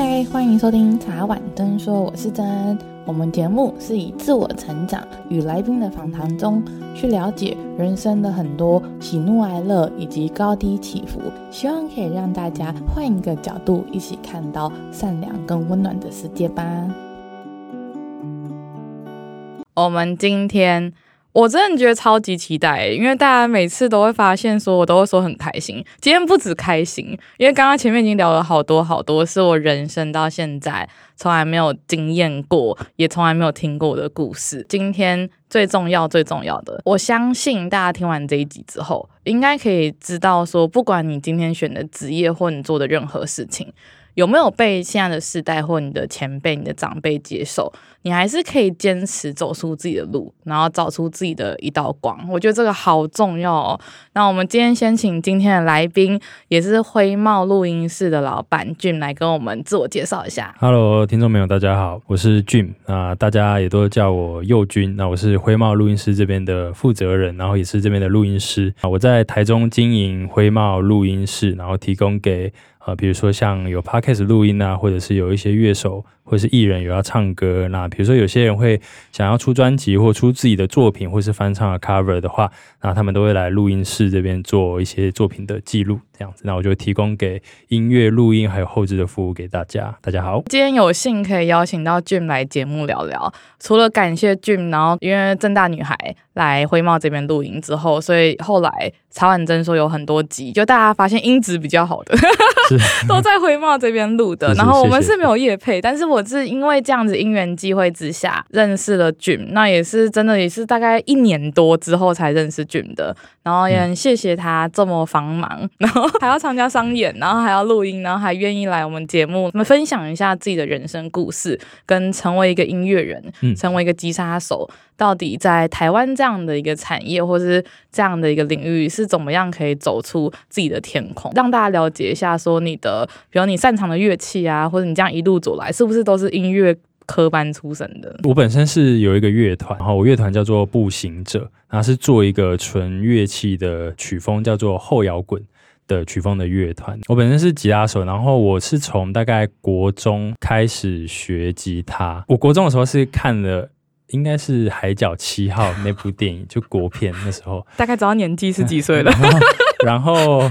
嗨，欢迎收听茶碗真说，我是真。我们节目是以自我成长与来宾的访谈中，去了解人生的很多喜怒哀乐以及高低起伏，希望可以让大家换一个角度，一起看到善良跟温暖的世界吧。我们今天。我真的觉得超级期待，因为大家每次都会发现说，我都会说很开心。今天不止开心，因为刚刚前面已经聊了好多好多，是我人生到现在从来没有经验过，也从来没有听过的故事。今天最重要、最重要的，我相信大家听完这一集之后，应该可以知道说，不管你今天选的职业或你做的任何事情，有没有被现在的世代或你的前辈、你的长辈接受？你还是可以坚持走出自己的路，然后找出自己的一道光。我觉得这个好重要哦。那我们今天先请今天的来宾，也是辉茂录音室的老板 Jim 来跟我们自我介绍一下。Hello，听众朋友，大家好，我是 Jim 啊，大家也都叫我佑君。那我是辉茂录音室这边的负责人，然后也是这边的录音师啊。我在台中经营辉茂录音室，然后提供给呃，比如说像有 Podcast 录音啊，或者是有一些乐手。或是艺人有要唱歌，那比如说有些人会想要出专辑或出自己的作品，或是翻唱的 cover 的话，那他们都会来录音室这边做一些作品的记录，这样子，那我就提供给音乐录音还有后置的服务给大家。大家好，今天有幸可以邀请到 Jim 来节目聊聊。除了感谢 Jim，然后因为正大女孩来灰帽这边录音之后，所以后来曹婉珍说有很多集，就大家发现音质比较好的，都在灰帽这边录的。然后我们是没有夜配，但是我。是因为这样子因缘机会之下认识了 Jim，那也是真的也是大概一年多之后才认识 Jim 的，然后也很谢谢他这么繁忙，然后 还要参加商演，然后还要录音，然后还愿意来我们节目，我们分享一下自己的人生故事，跟成为一个音乐人，成为一个吉他手，到底在台湾这样的一个产业或是这样的一个领域是怎么样可以走出自己的天空，让大家了解一下，说你的，比如你擅长的乐器啊，或者你这样一路走来是不是？都是音乐科班出身的。我本身是有一个乐团，然后我乐团叫做步行者，然后是做一个纯乐器的曲风，叫做后摇滚的曲风的乐团。我本身是吉他手，然后我是从大概国中开始学吉他。我国中的时候是看了，应该是《海角七号》那部电影，就国片那时候。大概知道年纪是几岁了。然后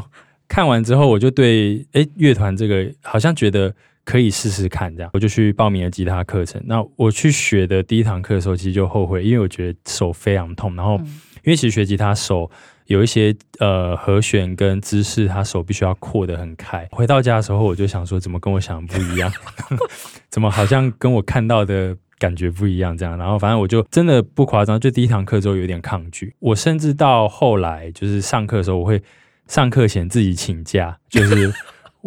看完之后，我就对哎乐团这个好像觉得。可以试试看，这样我就去报名了吉他课程。那我去学的第一堂课的时候，其实就后悔，因为我觉得手非常痛。然后，因为其实学吉他手有一些呃和弦跟姿势，他手必须要扩得很开。回到家的时候，我就想说，怎么跟我想的不一样？怎么好像跟我看到的感觉不一样？这样，然后反正我就真的不夸张，就第一堂课之后有点抗拒。我甚至到后来就是上课的时候，我会上课前自己请假，就是。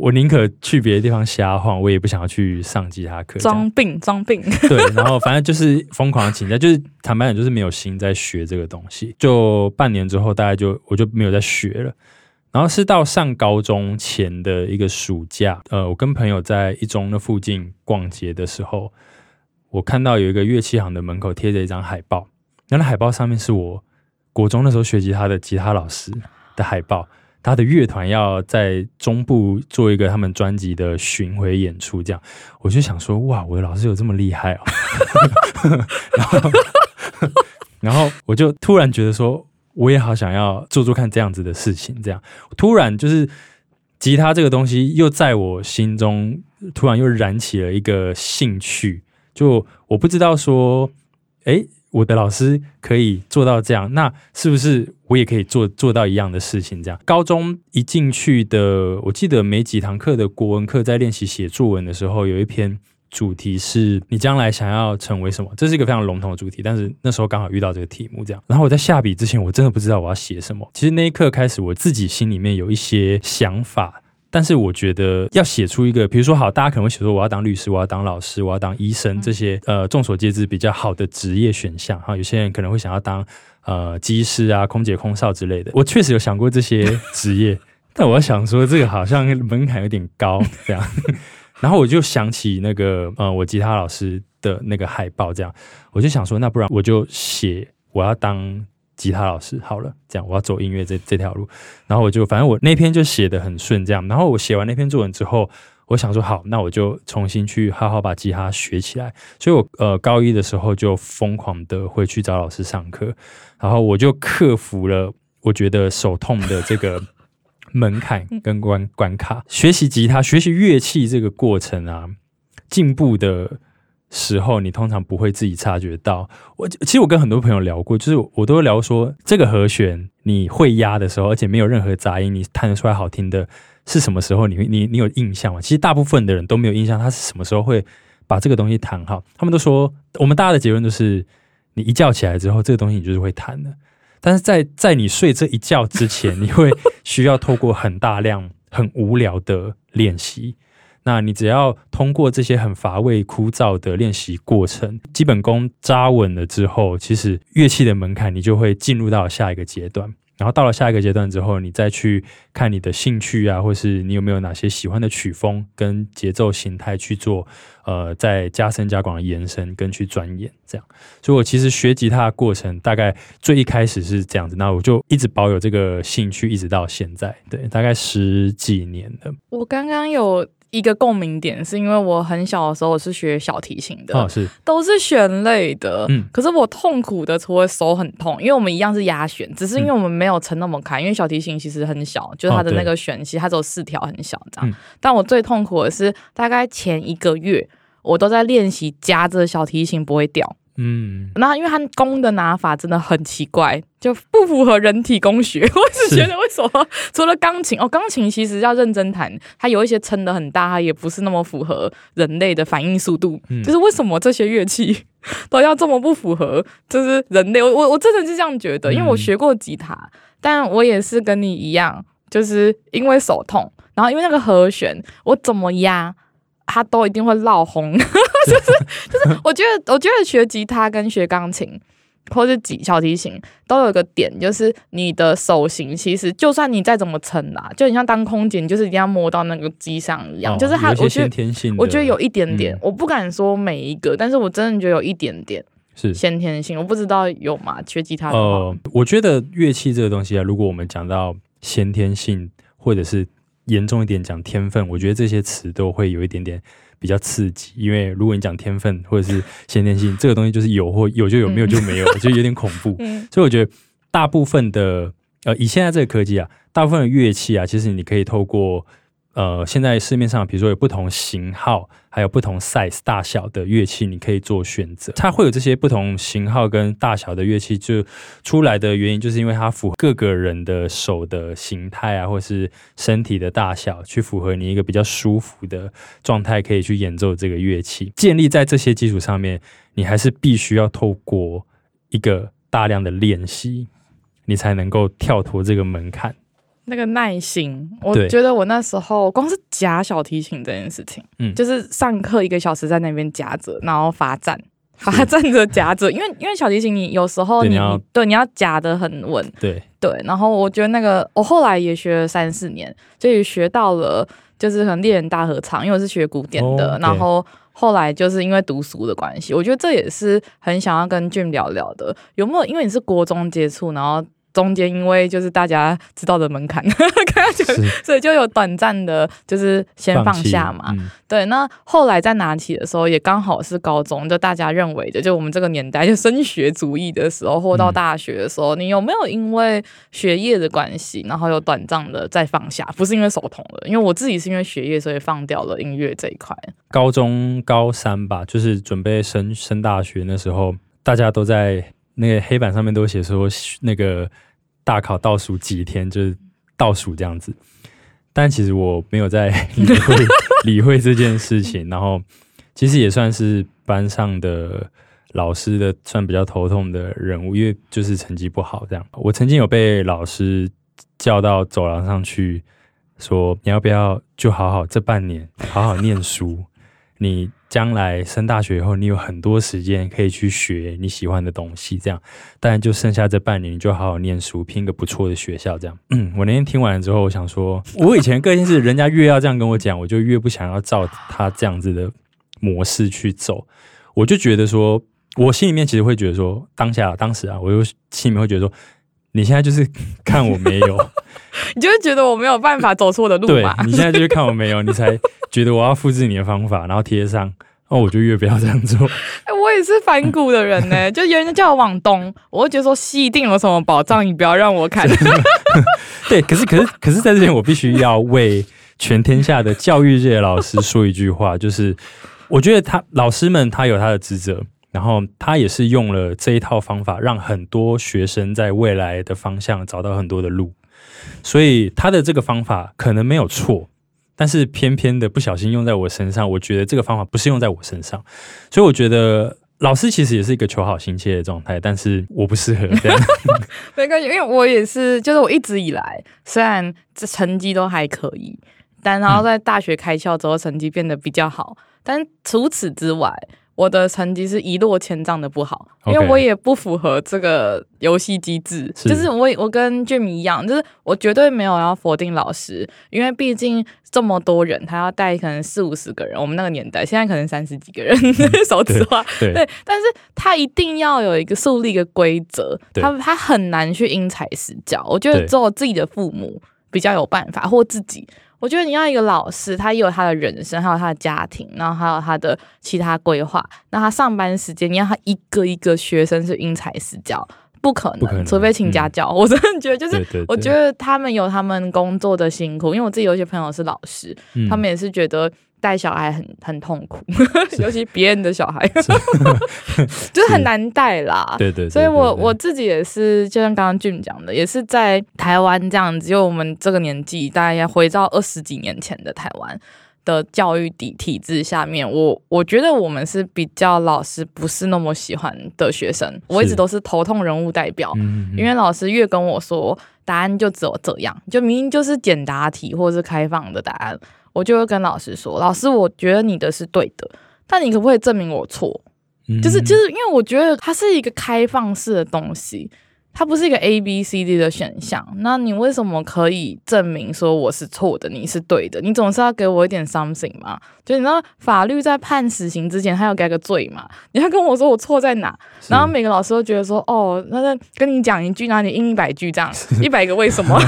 我宁可去别的地方瞎晃，我也不想要去上吉他课。装病，装病。对，然后反正就是疯狂的请假，就是坦白讲，就是没有心在学这个东西。就半年之后，大概就我就没有再学了。然后是到上高中前的一个暑假，呃，我跟朋友在一中那附近逛街的时候，我看到有一个乐器行的门口贴着一张海报，那海报上面是我国中那时候学吉他的吉他老师的海报。他的乐团要在中部做一个他们专辑的巡回演出，这样我就想说，哇，我的老师有这么厉害哦！然后，然后我就突然觉得说，我也好想要做做看这样子的事情，这样突然就是吉他这个东西又在我心中突然又燃起了一个兴趣，就我不知道说，哎。我的老师可以做到这样，那是不是我也可以做做到一样的事情？这样，高中一进去的，我记得没几堂课的国文课，在练习写作文的时候，有一篇主题是你将来想要成为什么？这是一个非常笼统的主题，但是那时候刚好遇到这个题目，这样。然后我在下笔之前，我真的不知道我要写什么。其实那一刻开始，我自己心里面有一些想法。但是我觉得要写出一个，比如说好，大家可能会写说我要当律师，我要当老师，我要当医生这些呃众所皆知比较好的职业选项哈。有些人可能会想要当呃机师啊、空姐、空少之类的。我确实有想过这些 职业，但我想说这个好像门槛有点高 这样。然后我就想起那个呃我吉他老师的那个海报这样，我就想说那不然我就写我要当。吉他老师好了，这样我要走音乐这这条路，然后我就反正我那篇就写得很顺，这样，然后我写完那篇作文之后，我想说好，那我就重新去好好把吉他学起来。所以我呃高一的时候就疯狂的会去找老师上课，然后我就克服了我觉得手痛的这个 门槛跟关关卡。学习吉他、学习乐器这个过程啊，进步的时候，你通常不会自己察觉到。我其实我跟很多朋友聊过，就是我都会聊说，这个和弦你会压的时候，而且没有任何杂音，你弹得出来好听的。是什么时候你？你你你有印象吗？其实大部分的人都没有印象，他是什么时候会把这个东西弹好？他们都说，我们大家的结论就是，你一觉起来之后，这个东西你就是会弹的。但是在在你睡这一觉之前，你会需要透过很大量、很无聊的练习。那你只要通过这些很乏味、枯燥的练习过程，基本功扎稳了之后，其实乐器的门槛你就会进入到下一个阶段。然后到了下一个阶段之后，你再去看你的兴趣啊，或是你有没有哪些喜欢的曲风跟节奏形态去做，呃，再加深加广的延伸跟去钻研这样。所以我其实学吉他的过程大概最一开始是这样子，那我就一直保有这个兴趣，一直到现在，对，大概十几年了。我刚刚有。一个共鸣点是因为我很小的时候我是学小提琴的，哦，是。都是弦类的，嗯，可是我痛苦的除了手很痛，因为我们一样是压弦，只是因为我们没有撑那么开，因为小提琴其实很小，就是它的那个弦其实它只有四条很小这样，嗯，但我最痛苦的是大概前一个月我都在练习夹着小提琴不会掉。嗯，那因为它弓的拿法真的很奇怪，就不符合人体工学。我只觉得为什么除了钢琴哦，钢琴其实要认真弹，它有一些撑的很大，它也不是那么符合人类的反应速度。嗯，就是为什么这些乐器 都要这么不符合，就是人类。我我我真的是这样觉得，因为我学过吉他，嗯，但我也是跟你一样，就是因为手痛，然后因为那个和弦，我怎么压。他都一定会闹红，就是就是，我觉得我觉得学吉他跟学钢琴或者是小提琴都有一个点，就是你的手型其实就算你再怎么撑啦，就你像当空姐，你就是一定要摸到那个机上一样，哦、就是他，我觉得我觉得有一点点、嗯，我不敢说每一个，但是我真的觉得有一点点是先天性，我不知道有吗？学吉他的，呃，我觉得乐器这个东西啊，如果我们讲到先天性或者是。严重一点讲天分，我觉得这些词都会有一点点比较刺激，因为如果你讲天分或者是先天性，这个东西就是有或有就有，没有就没有，就有点恐怖。所以我觉得大部分的呃，以现在这个科技啊，大部分的乐器啊，其实你可以透过。呃，现在市面上比如说有不同型号，还有不同 size 大小的乐器，你可以做选择。它会有这些不同型号跟大小的乐器，就出来的原因，就是因为它符合各个人的手的形态啊，或是身体的大小，去符合你一个比较舒服的状态，可以去演奏这个乐器。建立在这些基础上面，你还是必须要透过一个大量的练习，你才能够跳脱这个门槛。那个耐心，我觉得我那时候光是夹小提琴这件事情，嗯，就是上课一个小时在那边夹着，然后罚站，罚站着夹着，因为因为小提琴你有时候你对你，对你要夹的很稳，对对，然后我觉得那个我后来也学了三四年，就也学到了，就是可能猎人大合唱，因为我是学古典的，哦，然后后来就是因为读书的关系，我觉得这也是很想要跟 Jim 聊聊的，有没有？因为你是国中接触，然后。中间因为就是大家知道的门槛，所以就有短暂的，就是先放下嘛。嗯、对，那后来再拿起的时候，也刚好是高中，就大家认为的，就我们这个年代就升学主义的时候，或到大学的时候，嗯、你有没有因为学业的关系，然后有短暂的再放下？不是因为手痛了，因为我自己是因为学业，所以放掉了音乐这一块。高中高三吧，就是准备升升大学那时候，大家都在。那个黑板上面都写说，那个大考倒数几天，就是倒数这样子。但其实我没有在理会理会这件事情，然后其实也算是班上的老师的算比较头痛的人物，因为就是成绩不好这样。我曾经有被老师叫到走廊上去，说你要不要就好好这半年好好念书，你。将来升大学以后，你有很多时间可以去学你喜欢的东西，这样。但，就剩下这半年，你就好好念书，拼个不错的学校，这样。嗯，我那天听完了之后，我想说，我以前个性是，人家越要这样跟我讲，我就越不想要照他这样子的模式去走。我就觉得说，我心里面其实会觉得说，当下当时啊，我就心里面会觉得说，你现在就是 看我没有，你就会觉得我没有办法走出我的路嘛？对，你现在就是看我没有，你才觉得我要复制你的方法，然后贴上。哦，我就越不要这样做。哎、欸，我也是反骨的人呢，就有人叫我往东，我会觉得说西一定有什么宝藏，你不要让我看。对，可是可是可是在这边，我必须要为全天下的教育界老师说一句话，就是我觉得他老师们他有他的职责，然后他也是用了这一套方法，让很多学生在未来的方向找到很多的路，所以他的这个方法可能没有错。但是偏偏的不小心用在我身上，我觉得这个方法不是用在我身上，所以我觉得老师其实也是一个求好心切的状态，但是我不适合这样。没关系，因为我也是，就是我一直以来虽然这成绩都还可以，但然后在大学开窍之后成绩变得比较好，嗯、但除此之外。我的成绩是一落千丈的不好，因为我也不符合这个游戏机制。就是我我跟 Jim 一样，就是我绝对没有要否定老师，因为毕竟这么多人，他要带可能四五十个人，我们那个年代现在可能三十几个人，说实话，对，对，但是他一定要有一个树立一个规则，他他很难去因材施教。我觉得只有自己的父母比较有办法，或自己。我觉得你要一个老师，他也有他的人生，还有他的家庭，然后还有他的其他规划。那他上班时间，你要他一个一个学生是因材施教，不可能，可能，除非请家教。嗯、我真的觉得，就是我觉得他们有他们工作的辛苦，因为我自己有一些朋友是老师，嗯、他们也是觉得。带小孩很很痛苦，尤其别人的小孩，就是很难带啦。对对，所以我我自己也是，就像刚刚 Jim 讲的，也是在台湾这样子，就我们这个年纪，大概回到二十几年前的台湾的教育体体制下面，我我觉得我们是比较老师不是那么喜欢的学生，我一直都是头痛人物代表，因为老师越跟我说答案就只有这样，就明明就是简答题或者是开放的答案。我就会跟老师说：“老师，我觉得你的是对的，但你可不可以证明我错？就是就是因为我觉得它是一个开放式的东西，它不是一个 A B C D 的选项。那你为什么可以证明说我是错的，你是对的？你总是要给我一点 something 嘛？就你知道法律在判死刑之前，他要给个罪嘛？你要跟我说我错在哪？然后每个老师都觉得说：哦，那跟你讲一句，那你应一百句这样，一百个为什么？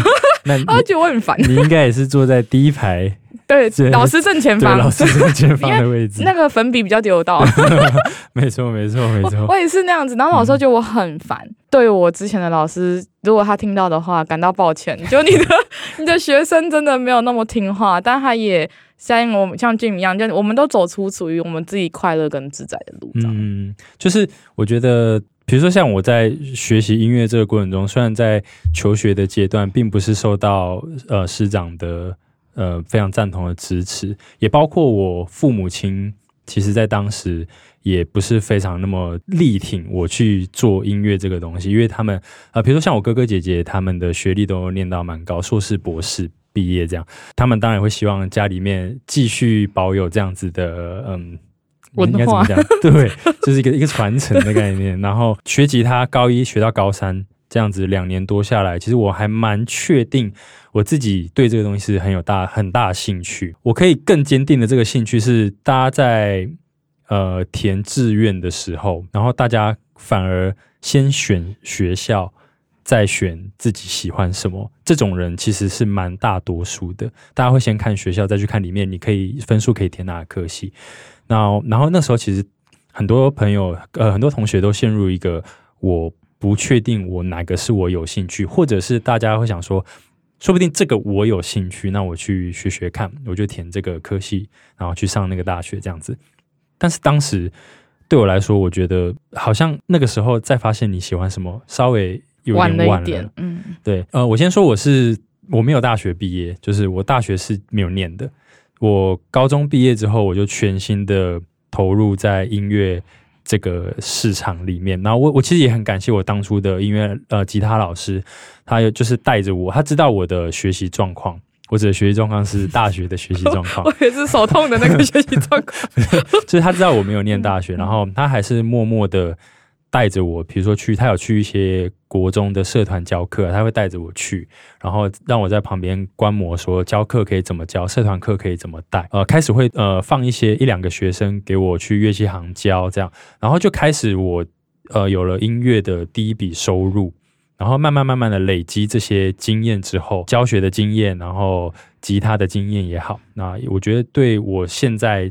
那 他觉得我很烦。你应该也是坐在第一排。” 对，老师正前方，老师正前方的位置，那个粉笔比较丢到。没错，没错，没错。我也是那样子，然后老师觉得我很烦。嗯、对我之前的老师，如果他听到的话，感到抱歉。就你的 你的学生真的没有那么听话，但他也像我们像 Jim 一样，就我们都走出属于我们自己快乐跟自在的路。嗯，就是我觉得，比如说像我在学习音乐这个过程中，虽然在求学的阶段，并不是受到呃师长的。呃，非常赞同的支持，也包括我父母亲，其实在当时也不是非常那么力挺我去做音乐这个东西，因为他们呃，比如说像我哥哥姐姐，他们的学历都念到蛮高，硕士、博士毕业这样，他们当然会希望家里面继续保有这样子的嗯，应该怎么讲？对，就是一个一个传承的概念。然后学吉他，高一学到高三。这样子两年多下来，其实我还蛮确定我自己对这个东西是很有大很大的兴趣。我可以更坚定的这个兴趣是，大家在呃填志愿的时候，然后大家反而先选学校，再选自己喜欢什么。这种人其实是蛮大多数的。大家会先看学校，再去看里面你可以分数可以填哪个科系。然后，然后那时候其实很多朋友呃很多同学都陷入一个我。不确定我哪个是我有兴趣，或者是大家会想说，说不定这个我有兴趣，那我去学学看，我就填这个科系，然后去上那个大学这样子。但是当时对我来说，我觉得好像那个时候再发现你喜欢什么，稍微有点晚了。晚了点，嗯，对，呃，我先说我是我没有大学毕业，就是我大学是没有念的。我高中毕业之后，我就全心的投入在音乐。这个市场里面，然后我我其实也很感谢我当初的音乐呃吉他老师，他有就是带着我，他知道我的学习状况，我指的学习状况是大学的学习状况，我也是手痛的那个学习状况，就是他知道我没有念大学，然后他还是默默的。带着我，比如说去，他有去一些国中的社团教课，他会带着我去，然后让我在旁边观摩，说教课可以怎么教，社团课可以怎么带。呃，开始会呃放一些一两个学生给我去乐器行教，这样，然后就开始我呃有了音乐的第一笔收入，然后慢慢慢慢的累积这些经验之后，教学的经验，然后吉他的经验也好，那我觉得对我现在。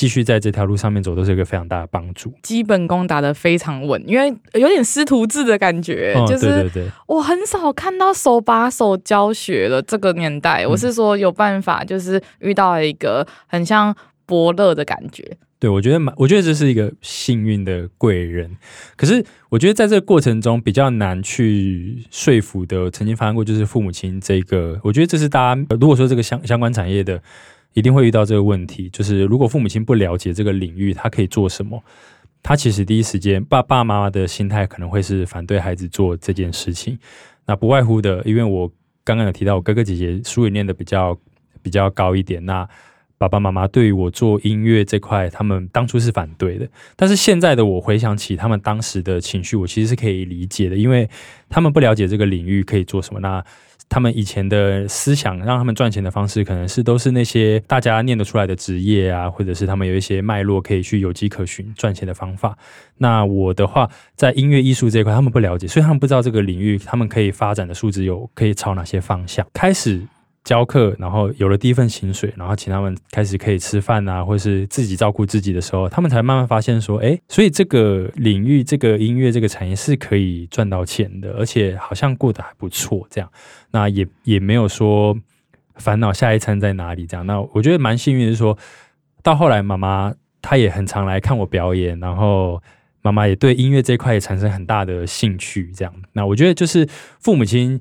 继续在这条路上面走，都是一个非常大的帮助。基本功打得非常稳，因为有点师徒制的感觉，哦、就是对对对，我很少看到手把手教学的这个年代。嗯、我是说有办法，就是遇到了一个很像伯乐的感觉。对，我觉得蛮，我觉得这是一个幸运的贵人。可是我觉得在这个过程中比较难去说服的，曾经发生过就是父母亲这个，我觉得这是大家如果说这个相相关产业的。一定会遇到这个问题，就是如果父母亲不了解这个领域，他可以做什么？他其实第一时间，爸爸妈妈的心态可能会是反对孩子做这件事情。那不外乎的，因为我刚刚有提到，我哥哥姐姐书也念的比较比较高一点。那爸爸妈妈对于我做音乐这块，他们当初是反对的。但是现在的我回想起他们当时的情绪，我其实是可以理解的，因为他们不了解这个领域可以做什么。那他们以前的思想，让他们赚钱的方式，可能是都是那些大家念得出来的职业啊，或者是他们有一些脉络可以去有迹可循赚钱的方法。那我的话，在音乐艺术这一块，他们不了解，所以他们不知道这个领域他们可以发展的数值有可以朝哪些方向开始。教课，然后有了第一份薪水，然后请他们开始可以吃饭啊，或是自己照顾自己的时候，他们才慢慢发现说，哎，所以这个领域、这个音乐、这个产业是可以赚到钱的，而且好像过得还不错。这样，那也也没有说烦恼下一餐在哪里。这样，那我觉得蛮幸运的是说，到后来妈妈她也很常来看我表演，然后妈妈也对音乐这块也产生很大的兴趣。这样，那我觉得就是父母亲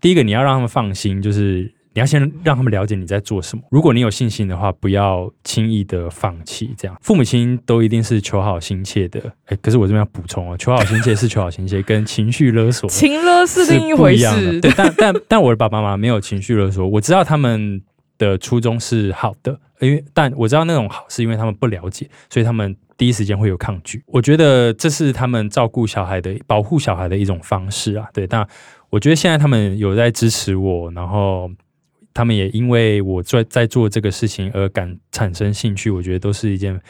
第一个你要让他们放心，就是。你要先让他们了解你在做什么。如果你有信心的话，不要轻易的放弃。这样，父母亲都一定是求好心切的。哎，可是我这边要补充哦，求好心切是求好心切，跟情绪勒索情勒是另一回事。对，但但但我的爸爸妈妈没有情绪勒索，我知道他们的初衷是好的，因为但我知道那种好是因为他们不了解，所以他们第一时间会有抗拒。我觉得这是他们照顾小孩的、保护小孩的一种方式啊。对，但我觉得现在他们有在支持我，然后。他们也因为我在在做这个事情而感产生兴趣，我觉得都是一件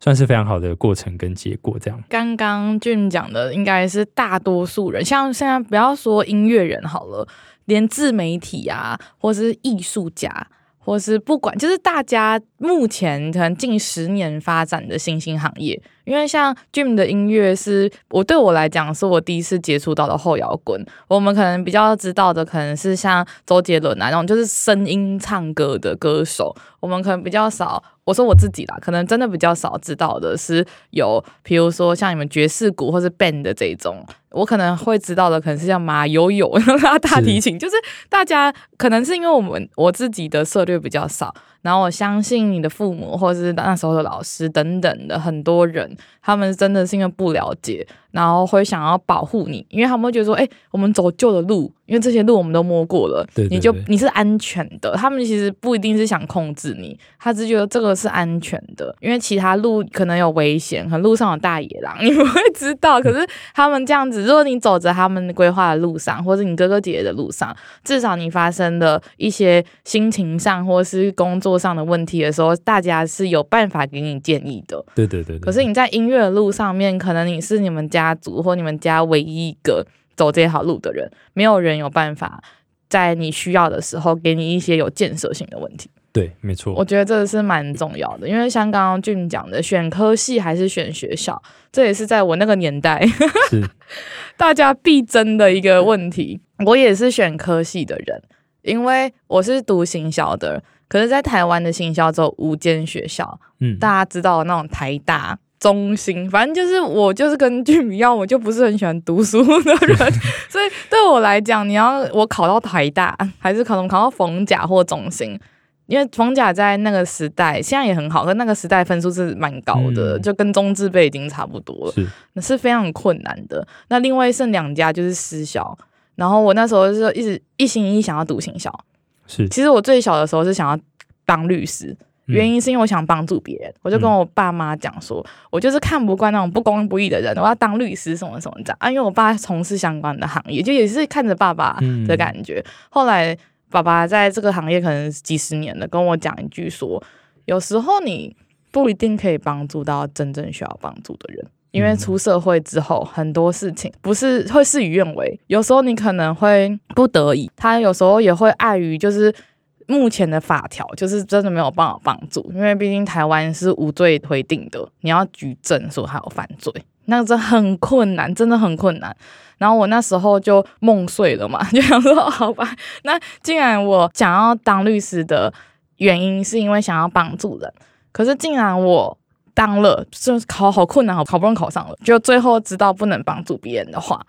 算是非常好的过程跟结果。这样，刚刚俊讲的应该是大多数人，像现在不要说音乐人好了，连自媒体啊，或是艺术家。或是不管，就是大家目前可能近十年发展的新兴行业，因为像 Jim 的音乐是我对我来讲是我第一次接触到的后摇滚。我们可能比较知道的可能是像周杰伦啊那种，就是声音唱歌的歌手。我们可能比较少，我说我自己啦，可能真的比较少知道的是有，比如说像你们爵士鼓或是 band 的这种。我可能会知道的，可能是像马友友拉大提琴，就 是大家可能是因为我们我自己的涉猎比较少。然后我相信你的父母，或者是那时候的老师等等的很多人，他们真的是因为不了解，然后会想要保护你，因为他们会觉得说，哎，我们走旧的路，因为这些路我们都摸过了，你就你是安全的。他们其实不一定是想控制你，他只觉得这个是安全的，因为其他路可能有危险，可能路上有大野狼，你不会知道。可是他们这样子，如果你走着他们规划的路上，或者你哥哥姐姐的路上，至少你发生的一些心情上或是工作上的问题的时候，大家是有办法给你建议的。对对对，对。可是你在音乐的路上面，可能你是你们家族或你们家唯一一个走这条路的人，没有人有办法在你需要的时候给你一些有建设性的问题。对，没错。我觉得这个是蛮重要的，因为像刚刚俊讲的，选科系还是选学校，这也是在我那个年代是 大家必争的一个问题。我也是选科系的人，因为我是读行销的。可是，在台湾的行销只有五间学校，嗯，大家知道那种台大、中心，反正就是我就是跟 Jim 一样，我就不是很喜欢读书的人，所以对我来讲，你要我考到台大，还是可能考到逢甲或中心，因为逢甲在那个时代现在也很好，但那个时代分数是蛮高的，嗯、就跟中字辈已经差不多了，是，那是非常困难的。那另外剩两家就是私校，然后我那时候就一直一心一意想要读行校。是，其实我最小的时候是想要当律师，原因是因为我想帮助别人。嗯、我就跟我爸妈讲说，我就是看不惯那种不公不义的人，我要当律师什么什么这样啊。因为我爸从事相关的行业，就也是看着爸爸的感觉。嗯、后来爸爸在这个行业可能几十年了，跟我讲一句说，有时候你不一定可以帮助到真正需要帮助的人。因为出社会之后，很多事情不是会事与愿违，有时候你可能会不得已，他有时候也会碍于就是目前的法条，就是真的没有办法帮助，因为毕竟台湾是无罪推定的，你要举证说他有犯罪，那这很困难，真的很困难。然后我那时候就梦碎了嘛，就想说好吧，那既然我想要当律师的原因是因为想要帮助人，可是既然我当了，就是考好困难，好好不容易考上了，就最后知道不能帮助别人的话，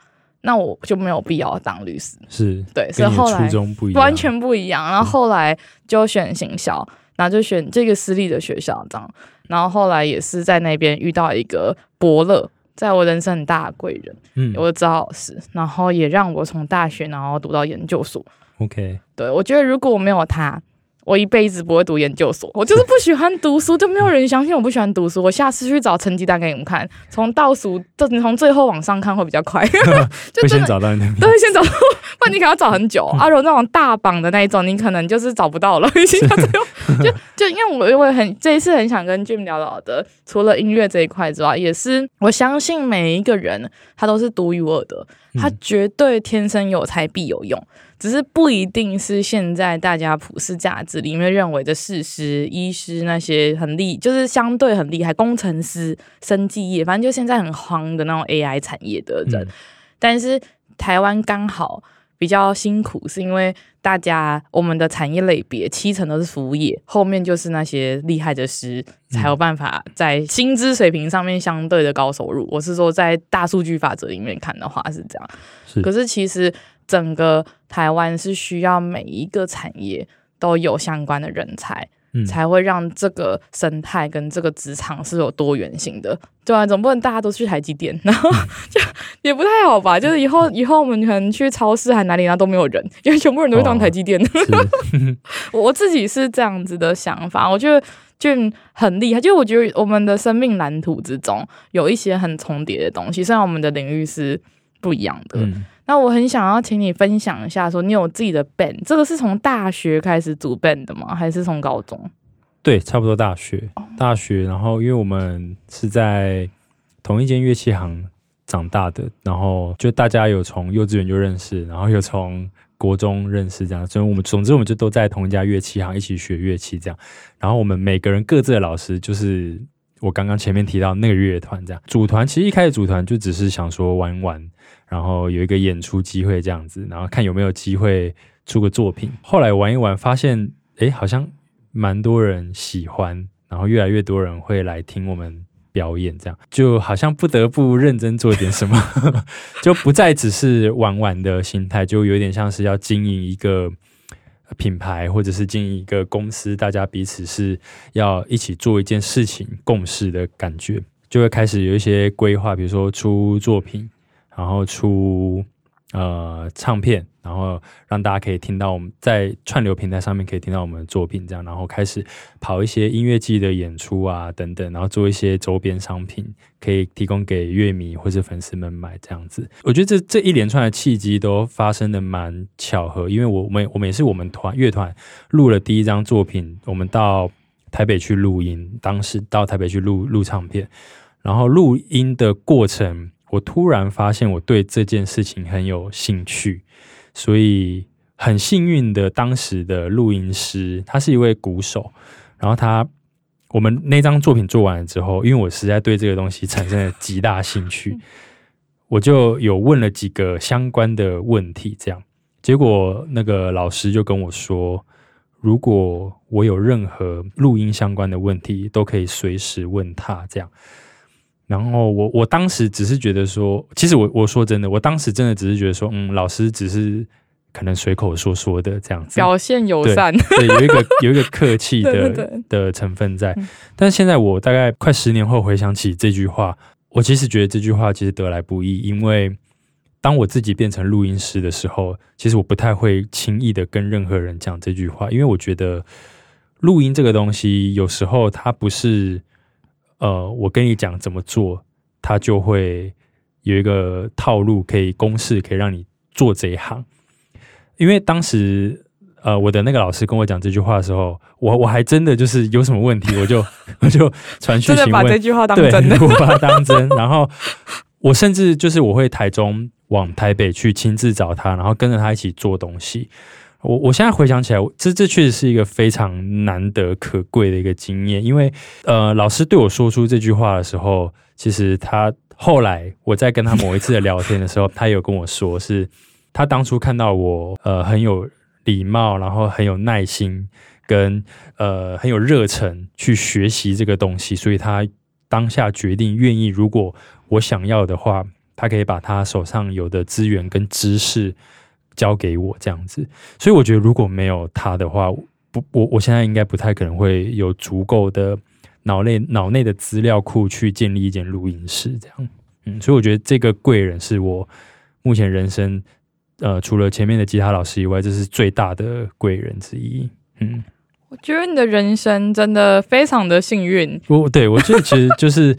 那我就没有必要当律师。是对，所以后来完全不一样。然后后来就选行销，然后就选这个私立的学校这样。然后后来也是在那边遇到一个伯乐，在我人生很大的贵人，嗯，我的指导老师，然后也让我从大学然后读到研究所。OK，对，我觉得如果我没有他。我一辈子不会读研究所，我就是不喜欢读书，就没有人相信我不喜欢读书。我下次去找成绩单给你们看，从倒数，就你从最后往上看会比较快。就先找到你，对，先找到，不然你可能要找很久。阿、啊、如那种大榜的那一种，你可能就是找不到了。就就就因为我因为很这一次很想跟 Jim 聊聊的，除了音乐这一块之外，也是我相信每一个人他都是独一无二的，他绝对天生有才必有用。只是不一定是现在大家普世价值里面认为的事实，医师那些很厉，就是相对很厉害，工程师、生技业，反正就现在很慌的那种 AI 产业的人。嗯、但是台湾刚好比较辛苦，是因为大家我们的产业类别七成都是服务业，后面就是那些厉害的师才有办法在薪资水平上面相对的高收入。我是说，在大数据法则里面看的话是这样，是可是其实。整个台湾是需要每一个产业都有相关的人才，嗯、才会让这个生态跟这个职场是有多元性的，对啊，总不能大家都去台积电，然后就也不太好吧？就是以后以后我们可能去超市还哪里，然后都没有人，因为全部人都会当台积电。哦、我自己是这样子的想法，我觉得就很厉害，就我觉得我们的生命蓝图之中有一些很重叠的东西，虽然我们的领域是不一样的。嗯那我很想要请你分享一下，说你有自己的 band，这个是从大学开始组 band 的吗？还是从高中？对，差不多大学，大学。然后因为我们是在同一间乐器行长大的，然后就大家有从幼稚园就认识，然后有从国中认识，这样。所以我们总之我们就都在同一家乐器行一起学乐器，这样。然后我们每个人各自的老师，就是我刚刚前面提到那个乐团，这样。组团其实一开始组团就只是想说玩玩。然后有一个演出机会这样子，然后看有没有机会出个作品。后来玩一玩，发现哎，好像蛮多人喜欢，然后越来越多人会来听我们表演，这样就好像不得不认真做点什么，就不再只是玩玩的心态，就有点像是要经营一个品牌，或者是经营一个公司，大家彼此是要一起做一件事情共事的感觉，就会开始有一些规划，比如说出作品。然后出呃唱片，然后让大家可以听到我们在串流平台上面可以听到我们的作品，这样，然后开始跑一些音乐季的演出啊等等，然后做一些周边商品，可以提供给乐迷或者粉丝们买这样子。我觉得这这一连串的契机都发生的蛮巧合，因为我们我们也是我们团乐团录了第一张作品，我们到台北去录音，当时到台北去录录唱片，然后录音的过程。我突然发现我对这件事情很有兴趣，所以很幸运的，当时的录音师他是一位鼓手，然后他我们那张作品做完了之后，因为我实在对这个东西产生了极大兴趣，我就有问了几个相关的问题，这样结果那个老师就跟我说，如果我有任何录音相关的问题，都可以随时问他，这样。然后我我当时只是觉得说，其实我我说真的，我当时真的只是觉得说，嗯，老师只是可能随口说说的这样子，表现友善，对，对，有一个有一个客气的 的成分在。但是现在我大概快十年后回想起这句话，我其实觉得这句话其实得来不易，因为当我自己变成录音师的时候，其实我不太会轻易的跟任何人讲这句话，因为我觉得录音这个东西有时候它不是。呃，我跟你讲怎么做，他就会有一个套路，可以公式，可以让你做这一行。因为当时，呃，我的那个老师跟我讲这句话的时候，我我还真的就是有什么问题，我就 我就传讯把这句话当真 我把它当 真。然后我甚至就是我会台中往台北去亲自找他，然后跟着他一起做东西。我我现在回想起来，这这确实是一个非常难得可贵的一个经验，因为呃，老师对我说出这句话的时候，其实他后来我在跟他某一次的聊天的时候，他有跟我说，是他当初看到我呃很有礼貌，然后很有耐心，跟呃很有热忱去学习这个东西，所以他当下决定愿意，如果我想要的话，他可以把他手上有的资源跟知识。交给我这样子，所以我觉得如果没有他的话，不，我我现在应该不太可能会有足够的脑内脑内的资料库去建立一间录音室这样。嗯，所以我觉得这个贵人是我目前人生呃除了前面的吉他老师以外，这是最大的贵人之一。嗯，我觉得你的人生真的非常的幸运。我对我觉得其实就是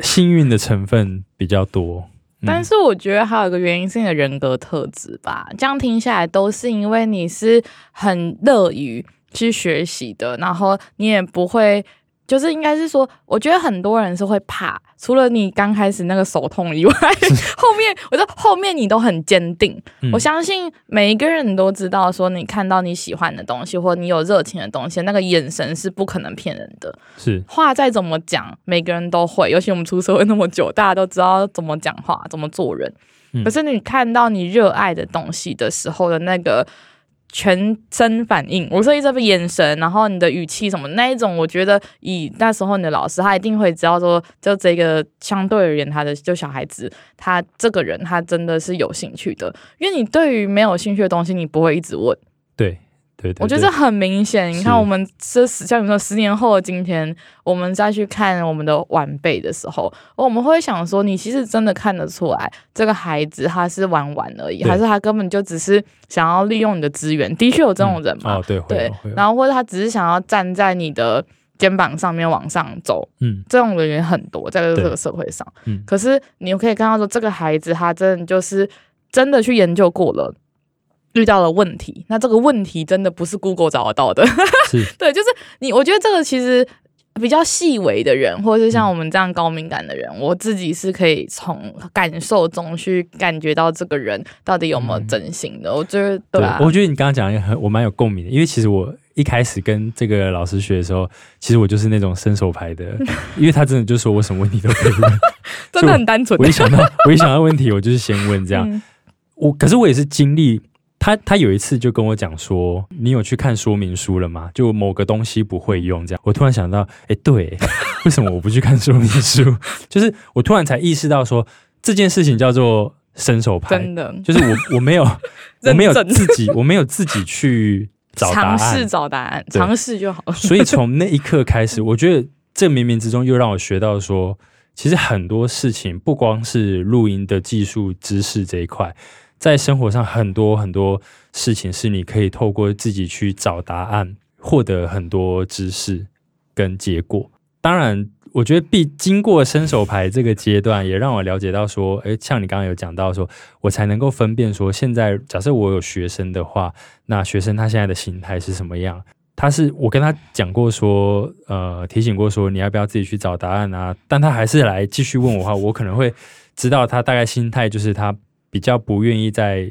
幸运的成分比较多。但是我觉得还有一个原因是你的人格特质吧，这样听下来都是因为你是很乐于去学习的，然后你也不会。就是应该是说，我觉得很多人是会怕，除了你刚开始那个手痛以外，后面我觉得后面你都很坚定。嗯。我相信每一个人都知道，说你看到你喜欢的东西，或你有热情的东西，那个眼神是不可能骗人的。是话再怎么讲，每个人都会。尤其我们出社会那么久，大家都知道怎么讲话，怎么做人。嗯。可是你看到你热爱的东西的时候的那个。全身反应，我说一这个眼神，然后你的语气什么那一种，我觉得以那时候你的老师，他一定会知道说，就这个相对而言，他的就小孩子，他这个人他真的是有兴趣的，因为你对于没有兴趣的东西，你不会一直问。对。对对对，我觉得这很明显。你看，我们这十像你说，十年后的今天，我们再去看我们的晚辈的时候，我们会想说，你其实真的看得出来，这个孩子他是玩玩而已，还是他根本就只是想要利用你的资源？的确有这种人嘛？嗯、哦，对对。然后或者他只是想要站在你的肩膀上面往上走，嗯，这种人也很多在这个社会上。嗯，可是你可以看到说，这个孩子他真的就是真的去研究过了。遇到了问题，那这个问题真的不是 Google 找得到的。是对，就是你，我觉得这个其实比较细微的人，或者是像我们这样高敏感的人，嗯、我自己是可以从感受中去感觉到这个人到底有没有真心的。嗯、我觉得，对，啊、对，我觉得你刚刚讲一个很，我蛮有共鸣的，因为其实我一开始跟这个老师学的时候，其实我就是那种伸手牌的，因为他真的就说我什么问题都可以问，真的很单纯。我一想到我一想到问题，我就是先问这样。嗯、我可是我也是经历。他他有一次就跟我讲说：“你有去看说明书了吗？就某个东西不会用这样。”我突然想到，哎，对，为什么我不去看说明书？就是我突然才意识到说这件事情叫做伸手牌，真的，就是我我没有 我没有自己我没有自己去找答案，尝试找答案，尝试就好了。所以从那一刻开始，我觉得这冥冥之中又让我学到说，其实很多事情不光是录音的技术知识这一块。在生活上，很多很多事情是你可以透过自己去找答案，获得很多知识跟结果。当然，我觉得必经过伸手牌这个阶段，也让我了解到说，诶，像你刚刚有讲到说，我才能够分辨说，现在假设我有学生的话，那学生他现在的心态是什么样？他是我跟他讲过说，呃，提醒过说，你要不要自己去找答案啊？但他还是来继续问我话，我可能会知道他大概心态就是他。比较不愿意在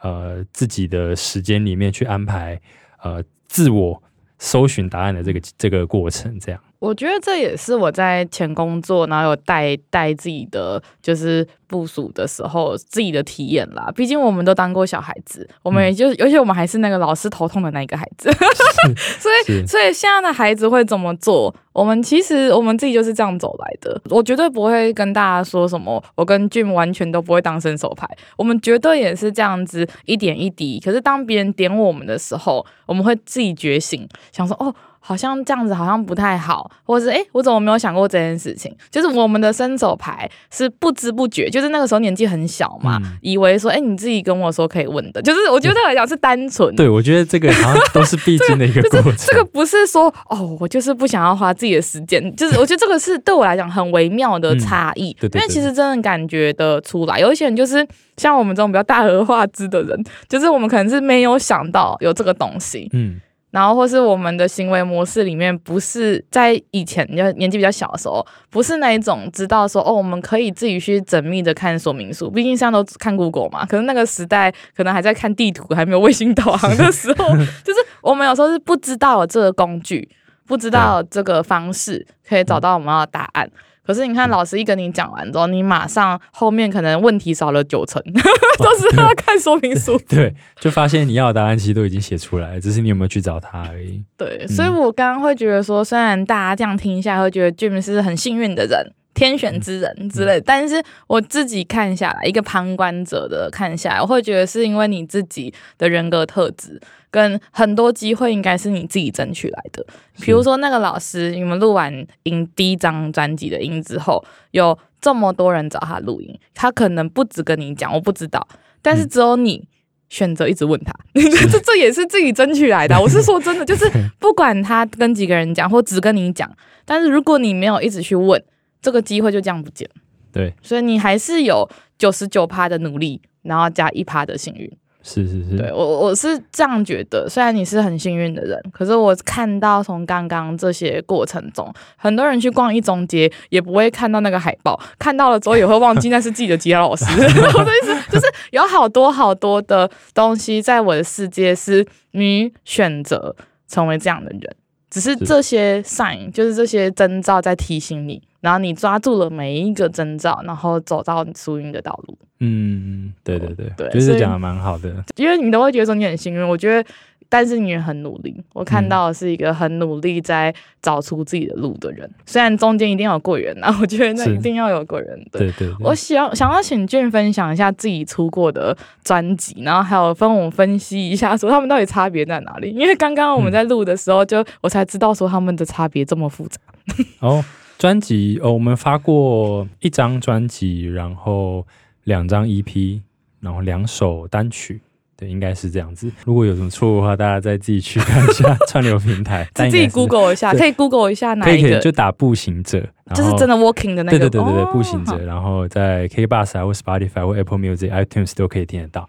呃自己的时间里面去安排呃自我搜寻答案的这个这个过程，这样。我觉得这也是我在前工作，然后有带带自己的就是部署的时候自己的体验啦。毕竟我们都当过小孩子，我们也就，而且我们还是那个老师头痛的那一个孩子 所以所以现在的孩子会怎么做？我们其实我们自己就是这样走来的。我绝对不会跟大家说什么，我跟 Jim 完全都不会当伸手牌。我们绝对也是这样子一点一滴。可是当别人点我们的时候，我们会自己觉醒，想说哦。好像这样子好像不太好，或者是诶、欸，我怎么没有想过这件事情？就是我们的伸手牌是不知不觉，就是那个时候年纪很小嘛，嗯、以为说诶、欸，你自己跟我说可以问的，就是我觉得来讲是单纯。对，我觉得这个好像都是必经的一个 过程。这个、就是、这个不是说哦，我就是不想要花自自己的时间，就是我觉得这个是对我来讲很微妙的差异，因为其实真的感觉得出来，有一些人就是像我们这种比较大而化之的人，就是我们可能是没有想到有这个东西，嗯。然后，或是我们的行为模式里面，不是在以前就年纪比较小的时候，不是那一种知道说哦，我们可以自己去缜密的看说明书。毕竟现在都看 Google 嘛，可是那个时代可能还在看地图，还没有卫星导航的时候，就是我们有时候是不知道有这个工具，不知道这个方式可以找到我们要的答案。可是你看，老师一跟你讲完之后，你马上后面可能问题少了九成，都是要看说明书。对，就发现你要的答案其实都已经写出来，只是你有没有去找他而已。对，所以我刚刚会觉得说，虽然大家这样听一下会觉得 Jim 是很幸运的人。天选之人之类，但是我自己看下来，一个旁观者的看下来，我会觉得是因为你自己的人格特质跟很多机会应该是你自己争取来的。比如说那个老师，你们录完音第一张专辑的音之后，有这么多人找他录音，他可能不止跟你讲，我不知道，但是只有你选择一直问他，这这也是自己争取来的。我是说真的，就是不管他跟几个人讲，或只跟你讲，但是如果你没有一直去问。这个机会就这样不见，对，所以你还是有九十九趴的努力，然后加一趴的幸运，是是是，对我我是这样觉得。虽然你是很幸运的人，可是我看到从刚刚这些过程中，很多人去逛一中街也不会看到那个海报，看到了之后也会忘记那是自己的吉他老师。我的意思就是有好多好多的东西在我的世界是你选择成为这样的人，只是这些 sign 就是这些征兆在提醒你。然后你抓住了每一个征兆，然后走到属于你的道路。嗯，对对对，对，就是讲的蛮好的。因为你都会觉得说你很幸运，我觉得，但是你也很努力。我看到的是一个很努力在找出自己的路的人。嗯、虽然中间一定要有贵人啊，我觉得那一定要有贵人。对，对我想想要请 Jim 分享一下自己出过的专辑，然后还有分我们分析一下说他们到底差别在哪里。因为刚刚我们在录的时候就，就、嗯、我才知道说他们的差别这么复杂。哦。专辑哦，我们发过一张专辑，然后两张 EP，然后两首单曲，对，应该是这样子。如果有什么错误的话，大家再自己去看一下 串流平台，自己 Google 一下，可以 Google 一下哪一个，就打步行者，就是真的 Walking 的那个，对对对对对，哦、步行者，然后在 KKBOX 或 Spotify 或 Apple Music、iTunes 都可以听得到，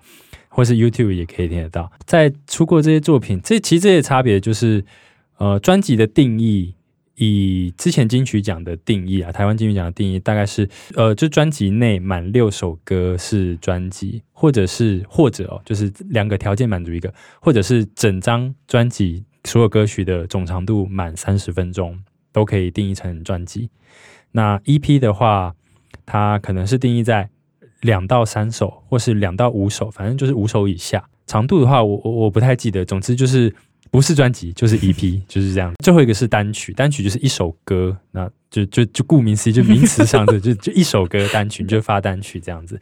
或是 YouTube 也可以听得到。在出过这些作品，这其实这些差别就是，呃，专辑的定义。以之前金曲奖的定义啊，台湾金曲奖的定义大概是，呃，就专辑内满六首歌是专辑，或者是或者哦，就是两个条件满足一个，或者是整张专辑所有歌曲的总长度满三十分钟都可以定义成专辑。那 EP 的话，它可能是定义在两到三首，或是两到五首，反正就是五首以下。长度的话，我我我不太记得，总之就是。不是专辑就是 EP，就是这样。最后一个是单曲，单曲就是一首歌，那就就就顾名思义，就名词上的 就就一首歌单曲，你就发单曲这样子。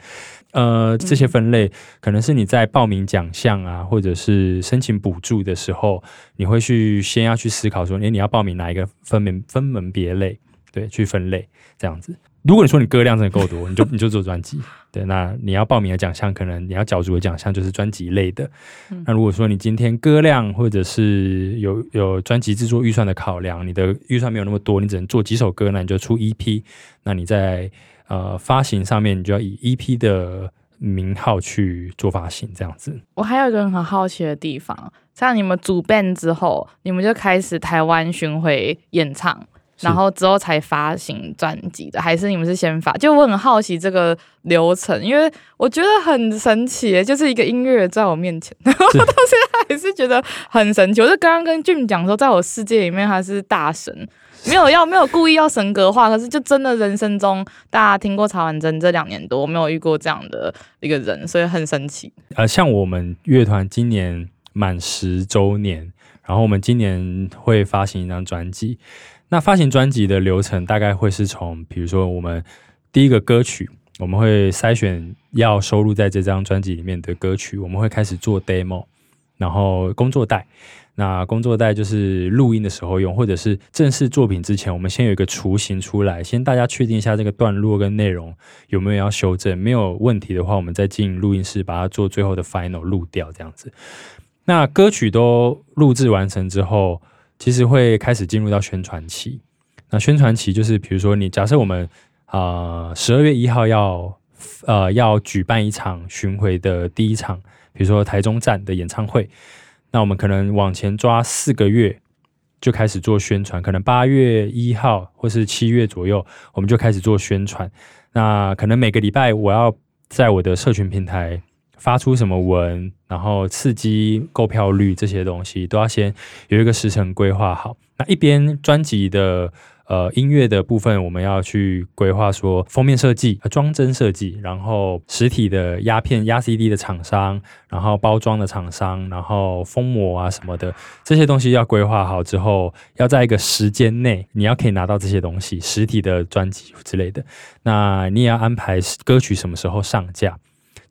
呃，这些分类可能是你在报名奖项啊，或者是申请补助的时候，你会去先要去思考说，诶，你要报名哪一个分门分门别类，对，去分类这样子。如果你说你歌量真的够多，你就 你就做专辑。对，那你要报名的奖项，可能你要角逐的奖项就是专辑类的。嗯。那如果说你今天歌量或者是有有专辑制作预算的考量，你的预算没有那么多，你只能做几首歌，那你就出 EP。那你在呃发行上面，你就要以 EP 的名号去做发行，这样子。我还有一个很好奇的地方，像你们组 band 之后，你们就开始台湾巡回演唱。然后之后才发行专辑的，还是你们是先发？就我很好奇这个流程，因为我觉得很神奇，就是一个音乐在我面前，然后到现在还是觉得很神奇。我就刚刚跟 Jim 讲说，在我世界里面他是大神，没有要没有故意要神格化，可是就真的人生中大家听过曹婉珍这两年多，我没有遇过这样的一个人，所以很神奇。呃，像我们乐团今年满十周年，然后我们今年会发行一张专辑。那发行专辑的流程大概会是从，比如说我们第一个歌曲，我们会筛选要收录在这张专辑里面的歌曲，我们会开始做 demo，然后工作带。那工作带就是录音的时候用，或者是正式作品之前，我们先有一个雏形出来，先大家确定一下这个段落跟内容有没有要修正，没有问题的话，我们再进录音室把它做最后的 final 录掉，这样子。那歌曲都录制完成之后。其实会开始进入到宣传期，那宣传期就是，比如说你假设我们啊十二月一号要呃要举办一场巡回的第一场，比如说台中站的演唱会，那我们可能往前抓四个月就开始做宣传，可能八月一号或是七月左右，我们就开始做宣传。那可能每个礼拜我要在我的社群平台发出什么文，然后刺激购票率这些东西，都要先有一个时程规划好。那一边专辑的。呃，音乐的部分我们要去规划，说封面设计、装帧设计，然后实体的压片、压 CD 的厂商，然后包装的厂商，然后封膜啊什么的这些东西要规划好之后，要在一个时间内，你要可以拿到这些东西，实体的专辑之类的。那你也要安排歌曲什么时候上架。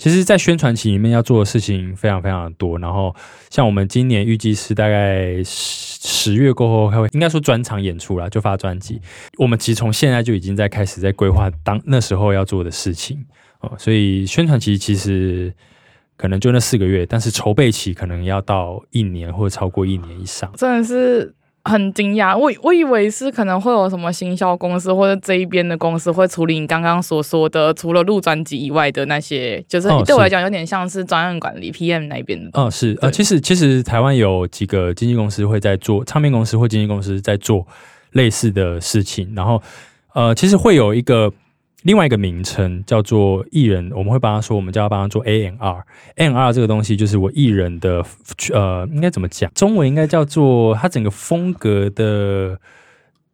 其实，在宣传期里面要做的事情非常非常的多。然后，像我们今年预计是大概十十月过后开会，应该说专场演出啦，就发专辑。我们其实从现在就已经在开始在规划当那时候要做的事情哦。所以宣传期其实可能就那四个月，但是筹备期可能要到一年或者超过一年以上。真的是。很惊讶，我我以为是可能会有什么行销公司或者这一边的公司会处理你刚刚所说的，除了录专辑以外的那些，就是对我来讲有点像是专案管理 PM 那边的。哦，是呃，其实其实台湾有几个经纪公司会在做，唱片公司或经纪公司在做类似的事情，然后呃，其实会有一个。另外一个名称叫做艺人，我们会帮他说，我们就要帮他做。A&R 这个东西就是我艺人的，呃，应该怎么讲？中文应该叫做他整个风格的。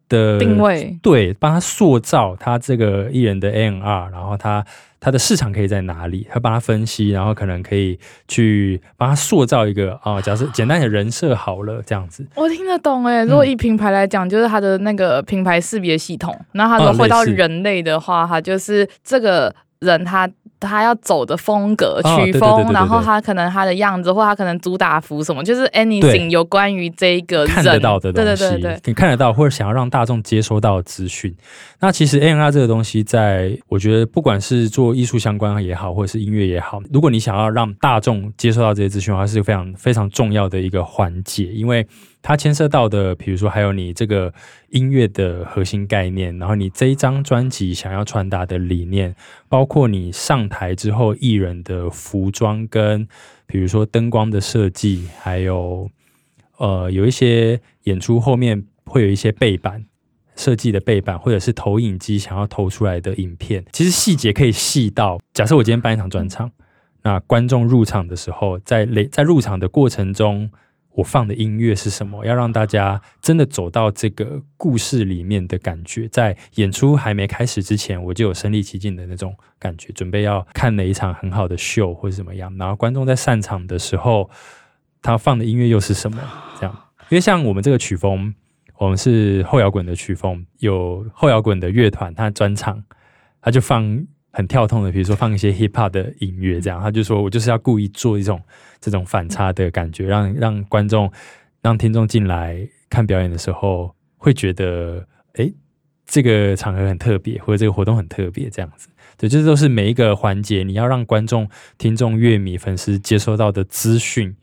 的定位，对，帮他塑造他这个艺人的 A N R，然后他他的市场可以在哪里？他帮他分析，然后可能可以去帮他塑造一个啊、呃，假设 简单的人设好了，这样子。我听得懂诶，如果以品牌来讲，就是他的那个品牌识别系统。那他如果回到人类的话，他就是这个人他。他要走的风格曲风，然后他可能他的样子，或他可能主打服什么，就是 anything 有关于这一个人看得到的东西，对对对对，你看得到或者想要让大众接收到的资讯。那其实 A&R 这个东西在，在我觉得不管是做艺术相关也好，或者是音乐也好，如果你想要让大众接收到这些资讯的话，是非常非常重要的一个环节，因为。它牵涉到的，比如说还有你这个音乐的核心概念，然后你这一张专辑想要传达的理念，包括你上台之后艺人的服装跟，比如说灯光的设计，还有呃有一些演出后面会有一些背板设计的背板，或者是投影机想要投出来的影片，其实细节可以细到，假设我今天办一场专场，那观众入场的时候，在累在入场的过程中。我放的音乐是什么？要让大家真的走到这个故事里面的感觉，在演出还没开始之前，我就有身临其境的那种感觉，准备要看了一场很好的秀或者怎么样。然后观众在散场的时候，他放的音乐又是什么？这样，因为像我们这个曲风，我们是后摇滚的曲风，有后摇滚的乐团，他专场他就放。很跳动的，比如说放一些 hip hop 的音乐，这样他就说我就是要故意做一种这种反差的感觉，让让观众、让听众进来看表演的时候会觉得，哎，这个场合很特别，或者这个活动很特别，这样子。对，这都是每一个环节，你要让观众、听众、乐迷、粉丝接收到的资讯，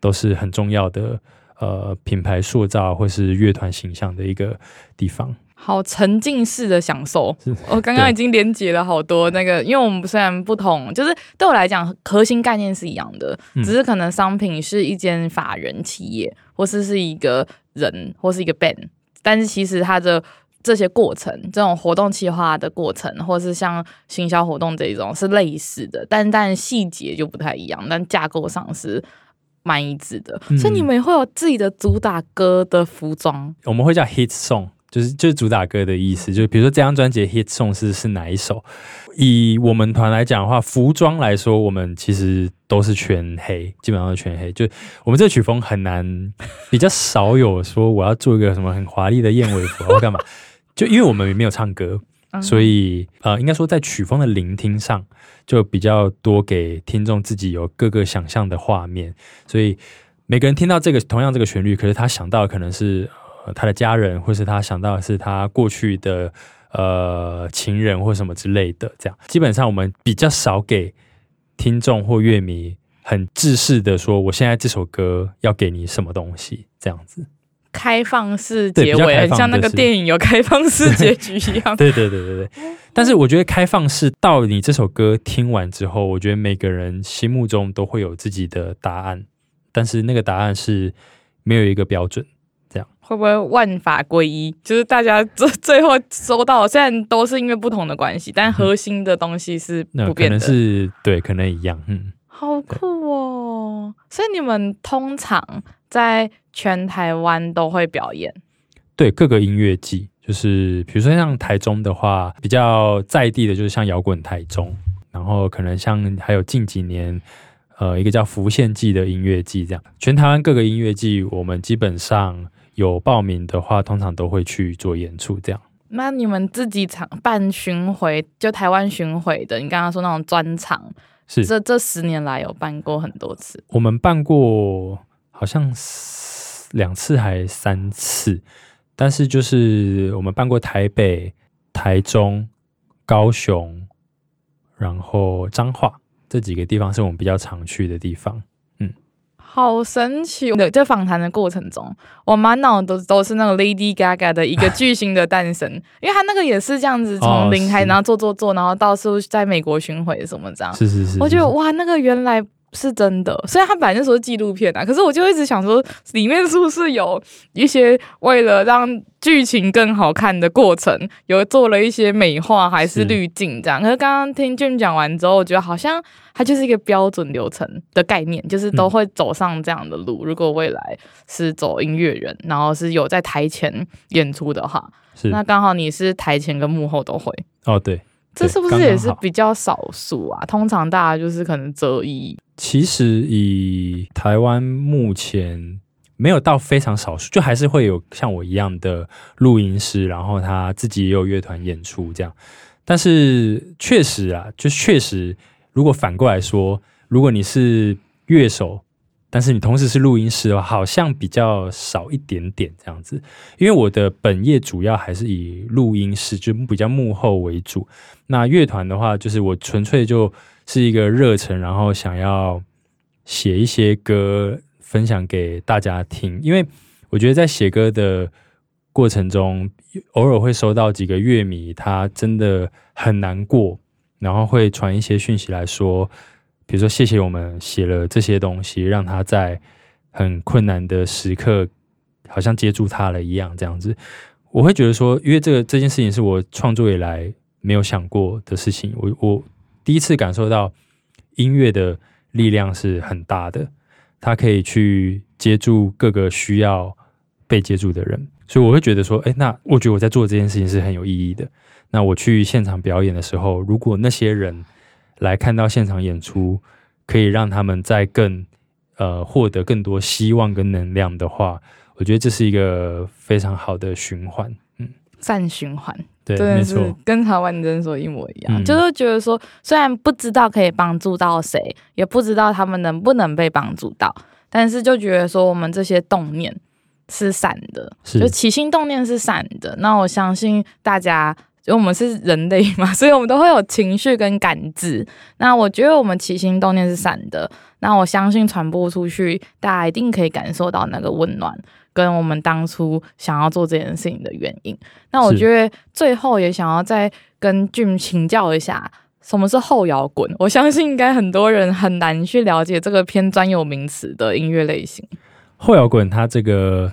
都是很重要的。呃，品牌塑造或是乐团形象的一个地方。好沉浸式的享受，我刚刚已经连接了好多那个，因为我们虽然不同，就是对我来讲核心概念是一样的，只是可能商品是一间法人企业，或是是一个人，或是一个 band，但是其实它的这些过程，这种活动企划的过程，或是像行销活动这一种是类似的，但但细节就不太一样，但架构上是蛮一致的。所以你们会有自己的主打歌的服装，我们会叫 hit song。就是就是主打歌的意思，就比如说这张专辑 hit song 是是哪一首？以我们团来讲的话，服装来说，我们其实都是全黑，基本上是全黑。就我们这曲风很难，比较少有说我要做一个什么很华丽的燕尾服或干嘛。就因为我们也没有唱歌，所以呃，应该说在曲风的聆听上，就比较多给听众自己有各个想象的画面。所以每个人听到这个同样这个旋律，可是他想到的可能是。他的家人，或是他想到的是他过去的呃情人或什么之类的，这样基本上我们比较少给听众或乐迷很制式的说，我现在这首歌要给你什么东西这样子。开放式结尾，很像那个电影有开放式结局一样。对对对对对。但是我觉得开放式到你这首歌听完之后，我觉得每个人心目中都会有自己的答案，但是那个答案是没有一个标准。会不会万法归一？就是大家最最后收到，虽然都是因为不同的关系，但核心的东西是不变的。嗯、可能是对，可能一样。嗯，好酷哦！所以你们通常在全台湾都会表演？对，各个音乐季，就是比如说像台中的话，比较在地的，就是像摇滚台中，然后可能像还有近几年。呃，一个叫浮现季的音乐季，这样全台湾各个音乐季，我们基本上有报名的话，通常都会去做演出。这样，那你们自己场办巡回，就台湾巡回的，你刚刚说那种专场，是这这十年来有办过很多次？我们办过好像两次还三次，但是就是我们办过台北、台中、高雄，然后彰化。这几个地方是我们比较常去的地方，嗯，好神奇。对，在访谈的过程中，我满脑都都是那个 Lady Gaga 的一个巨星的诞生，因为他那个也是这样子从零开始，然后做做做，然后到处在美国巡回什么这样，是是是，是。我觉得哇，那个原来。是真的，虽然他本来就说纪录片啊，可是我就一直想说，里面是不是有一些为了让剧情更好看的过程，有做了一些美化还是滤镜这样？是。可是刚刚听 Jim 讲完之后，我觉得好像它就是一个标准流程的概念，就是都会走上这样的路。嗯、如果未来是走音乐人，然后是有在台前演出的话，是那刚好你是台前跟幕后都会哦，对。这是不是也是比较少数啊？通常大家就是可能择一。其实以台湾目前没有到非常少数，就还是会有像我一样的录音师，然后他自己也有乐团演出这样。但是确实啊，就确实，如果反过来说，如果你是乐手。但是你同时是录音师的话，好像比较少一点点这样子，因为我的本业主要还是以录音师，就比较幕后为主。那乐团的话，就是我纯粹就是一个热忱，然后想要写一些歌分享给大家听。因为我觉得在写歌的过程中，偶尔会收到几个乐迷，他真的很难过，然后会传一些讯息来说。比如说，谢谢我们写了这些东西，让他在很困难的时刻，好像接住他了一样，这样子，我会觉得说，因为这个这件事情是我创作以来没有想过的事情，我我第一次感受到音乐的力量是很大的，它可以去接住各个需要被接住的人，所以我会觉得说，哎，那我觉得我在做这件事情是很有意义的。那我去现场表演的时候，如果那些人。来看到现场演出，可以让他们再更呃获得更多希望跟能量的话，我觉得这是一个非常好的循环，嗯，善循环，对，没错，跟台湾人说一模一样，嗯、就是觉得说，虽然不知道可以帮助到谁，也不知道他们能不能被帮助到，但是就觉得说，我们这些动念是善的，是。就起心动念是善的，那我相信大家。就我们是人类嘛，所以我们都会有情绪跟感知。那我觉得我们起心动念是善的，那我相信传播出去，大家一定可以感受到那个温暖，跟我们当初想要做这件事情的原因。那我觉得最后也想要再跟 Jim 请教一下，什么是后摇滚？我相信应该很多人很难去了解这个偏专有名词的音乐类型。后摇滚它这个。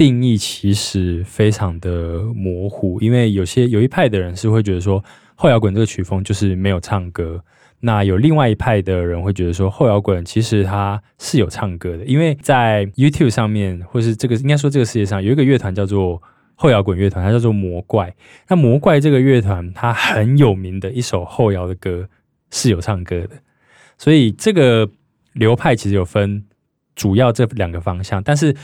定义其实非常的模糊，因为有些有一派的人是会觉得说后摇滚这个曲风就是没有唱歌，那有另外一派的人会觉得说后摇滚其实它是有唱歌的，因为在 YouTube 上面或是这个应该说这个世界上有一个乐团叫做后摇滚乐团，它叫做魔怪。那魔怪这个乐团它很有名的一首后摇的歌是有唱歌的，所以这个流派其实有分主要这两个方向，但是。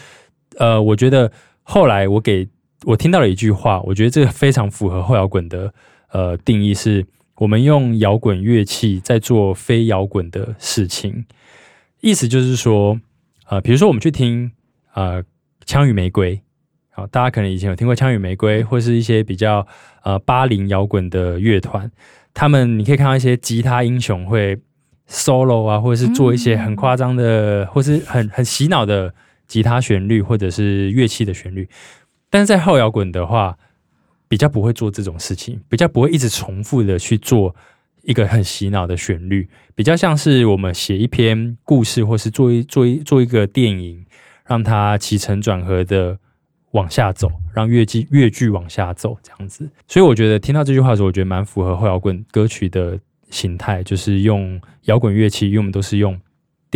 呃，我觉得后来我给我听到了一句话，我觉得这个非常符合后摇滚的呃定义，是我们用摇滚乐器在做非摇滚的事情。意思就是说，呃，比如说我们去听呃《枪与玫瑰》，好，大家可能以前有听过《枪与玫瑰》，或是一些比较呃八零摇滚的乐团，他们你可以看到一些吉他英雄会 solo 啊，或者是做一些很夸张的，或是很很洗脑的。吉他旋律或者是乐器的旋律。但是在后摇滚的话，比较不会做这种事情，比较不会一直重复的去做一个很洗脑的旋律，比较像是我们写一篇故事，或是做一做一做一个电影，让它起承转合的往下走，让乐剧乐剧往下走这样子。所以我觉得听到这句话的时候，我觉得蛮符合后摇滚歌曲的形态，就是用摇滚乐器，因为我们都是用。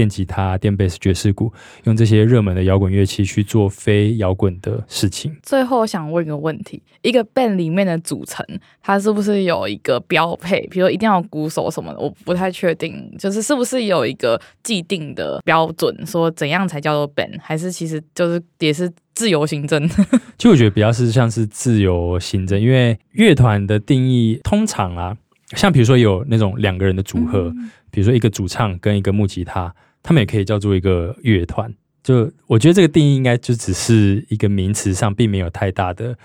电吉他、电贝斯、爵士鼓，用这些热门的摇滚乐器去做非摇滚的事情。最后想问一个问题：一个 band 里面的组成，它是不是有一个标配？比如一定要鼓手什么的？我不太确定，就是是不是有一个既定的标准，说怎样才叫做 band？还是其实就是也是自由行政？其实我觉得比较是像是自由行政，因为乐团的定义通常啊，像比如说有那种两个人的组合。嗯比如说一个主唱跟一个木吉他，他们也可以叫做一个乐团。就我觉得这个定义应该就只是一个名词上，并没有太大的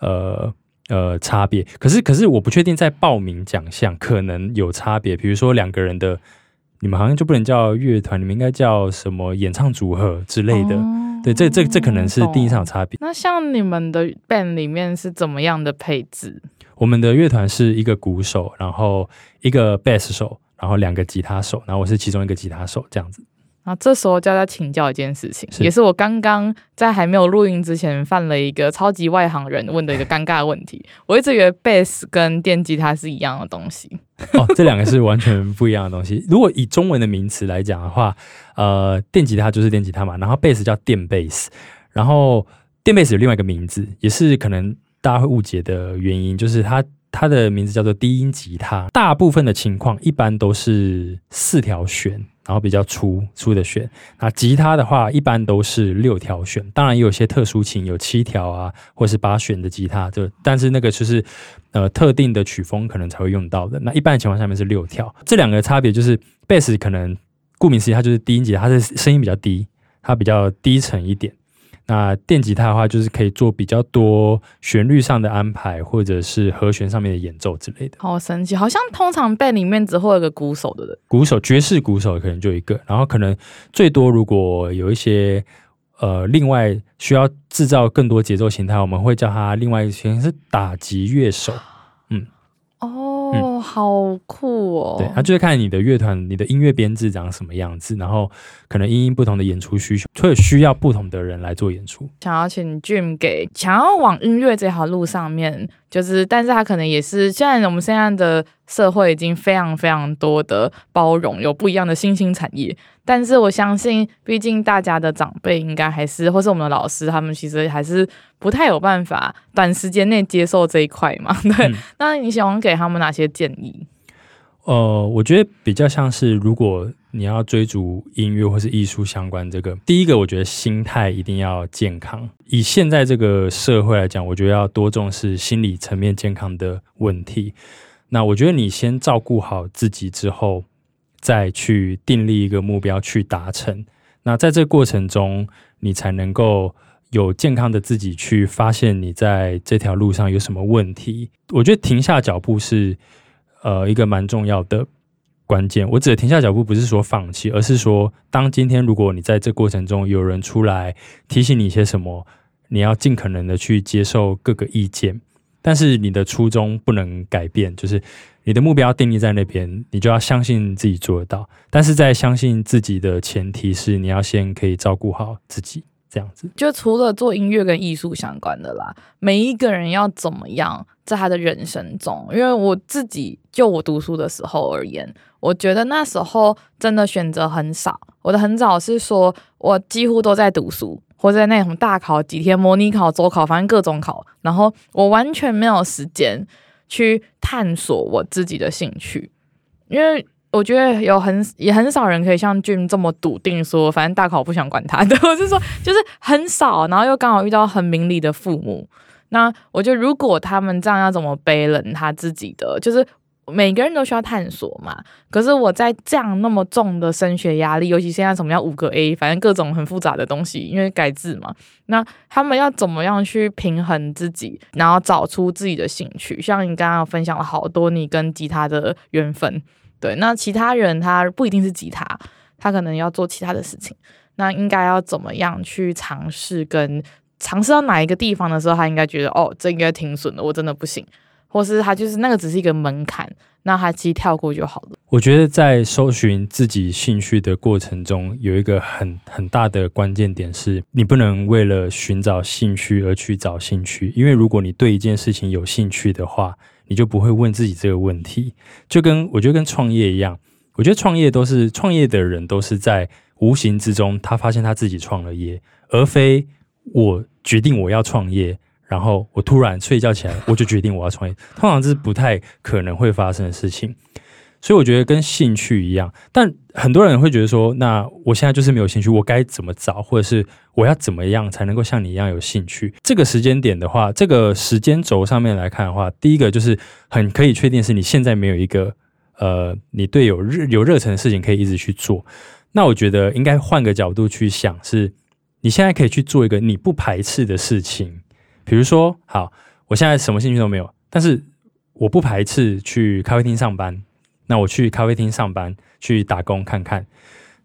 呃呃差别。可是可是我不确定在报名奖项可能有差别。比如说两个人的，你们好像就不能叫乐团，你们应该叫什么演唱组合之类的。哦、对，这这这可能是定义上有差别。那像你们的 band 里面是怎么样的配置？我们的乐团是一个鼓手，然后一个贝斯手。然后两个吉他手，然后我是其中一个吉他手，这样子。然后这时候就要请教一件事情，是也是我刚刚在还没有录音之前犯了一个超级外行人问的一个尴尬的问题。我一直以为贝斯跟电吉他是一样的东西。哦，这两个是完全不一样的东西。如果以中文的名词来讲的话，呃，电吉他就是电吉他嘛，然后贝斯叫电贝斯，然后电贝斯有另外一个名字，也是可能大家会误解的原因，就是它。它的名字叫做低音吉他，大部分的情况一般都是四条弦，然后比较粗粗的弦。那吉他的话，一般都是六条弦，当然也有些特殊琴有七条啊，或是八弦的吉他，就但是那个就是呃特定的曲风可能才会用到的。那一般的情况下面是六条。这两个差别就是贝斯可能顾名思义，它就是低音吉他，它的声音比较低，它比较低沉一点。那电吉他的话，就是可以做比较多旋律上的安排，或者是和弦上面的演奏之类的。好神奇，好像通常 band 里面只会有个鼓手的人，鼓手，爵士鼓手可能就一个，然后可能最多如果有一些呃，另外需要制造更多节奏形态，我们会叫他另外一些是打击乐手。嗯，哦。哦，好酷哦！对，他就是看你的乐团、你的音乐编制长什么样子，然后可能因应不同的演出需求，会需要不同的人来做演出。想要请 Jim 给想要往音乐这条路上面，就是，但是他可能也是，现在我们现在的社会已经非常非常多的包容，有不一样的新兴产业。但是我相信，毕竟大家的长辈应该还是，或是我们的老师，他们其实还是不太有办法短时间内接受这一块嘛。对，嗯、那你喜欢给他们哪些建议？呃，我觉得比较像是，如果你要追逐音乐或是艺术相关，这个第一个，我觉得心态一定要健康。以现在这个社会来讲，我觉得要多重视心理层面健康的问题。那我觉得你先照顾好自己之后。再去订立一个目标去达成，那在这过程中，你才能够有健康的自己去发现你在这条路上有什么问题。我觉得停下脚步是呃一个蛮重要的关键。我指的停下脚步不是说放弃，而是说当今天如果你在这过程中有人出来提醒你一些什么，你要尽可能的去接受各个意见，但是你的初衷不能改变，就是。你的目标定义在那边，你就要相信自己做得到。但是在相信自己的前提是，你要先可以照顾好自己，这样子。就除了做音乐跟艺术相关的啦，每一个人要怎么样在他的人生中？因为我自己就我读书的时候而言，我觉得那时候真的选择很少。我的很早是说，我几乎都在读书，或者那种大考几天、模拟考、周考，反正各种考，然后我完全没有时间。去探索我自己的兴趣，因为我觉得有很也很少人可以像 Jim 这么笃定说，反正大考不想管他。的，我是说，就是很少，然后又刚好遇到很明理的父母。那我觉得，如果他们这样要怎么背冷他自己的，就是。每个人都需要探索嘛，可是我在这样那么重的升学压力，尤其现在什么要五个 A，反正各种很复杂的东西，因为改制嘛，那他们要怎么样去平衡自己，然后找出自己的兴趣？像你刚刚分享了好多你跟吉他的缘分，对，那其他人他不一定是吉他，他可能要做其他的事情。那应该要怎么样去尝试？跟尝试到哪一个地方的时候，他应该觉得哦，这应该挺损的，我真的不行。或是他就是那个只是一个门槛，那他其实跳过就好了。我觉得在搜寻自己兴趣的过程中，有一个很很大的关键点是，你不能为了寻找兴趣而去找兴趣，因为如果你对一件事情有兴趣的话，你就不会问自己这个问题。就跟我觉得跟创业一样，我觉得创业都是创业的人都是在无形之中，他发现他自己创了业，而非我决定我要创业。然后我突然睡觉起来，我就决定我要创业。通常这是不太可能会发生的事情，所以我觉得跟兴趣一样。但很多人会觉得说，那我现在就是没有兴趣，我该怎么找，或者是我要怎么样才能够像你一样有兴趣？这个时间点的话，这个时间轴上面来看的话，第一个就是很可以确定是你现在没有一个呃，你对有热有热忱的事情可以一直去做。那我觉得应该换个角度去想，是你现在可以去做一个你不排斥的事情。比如说，好，我现在什么兴趣都没有，但是我不排斥去咖啡厅上班。那我去咖啡厅上班，去打工看看。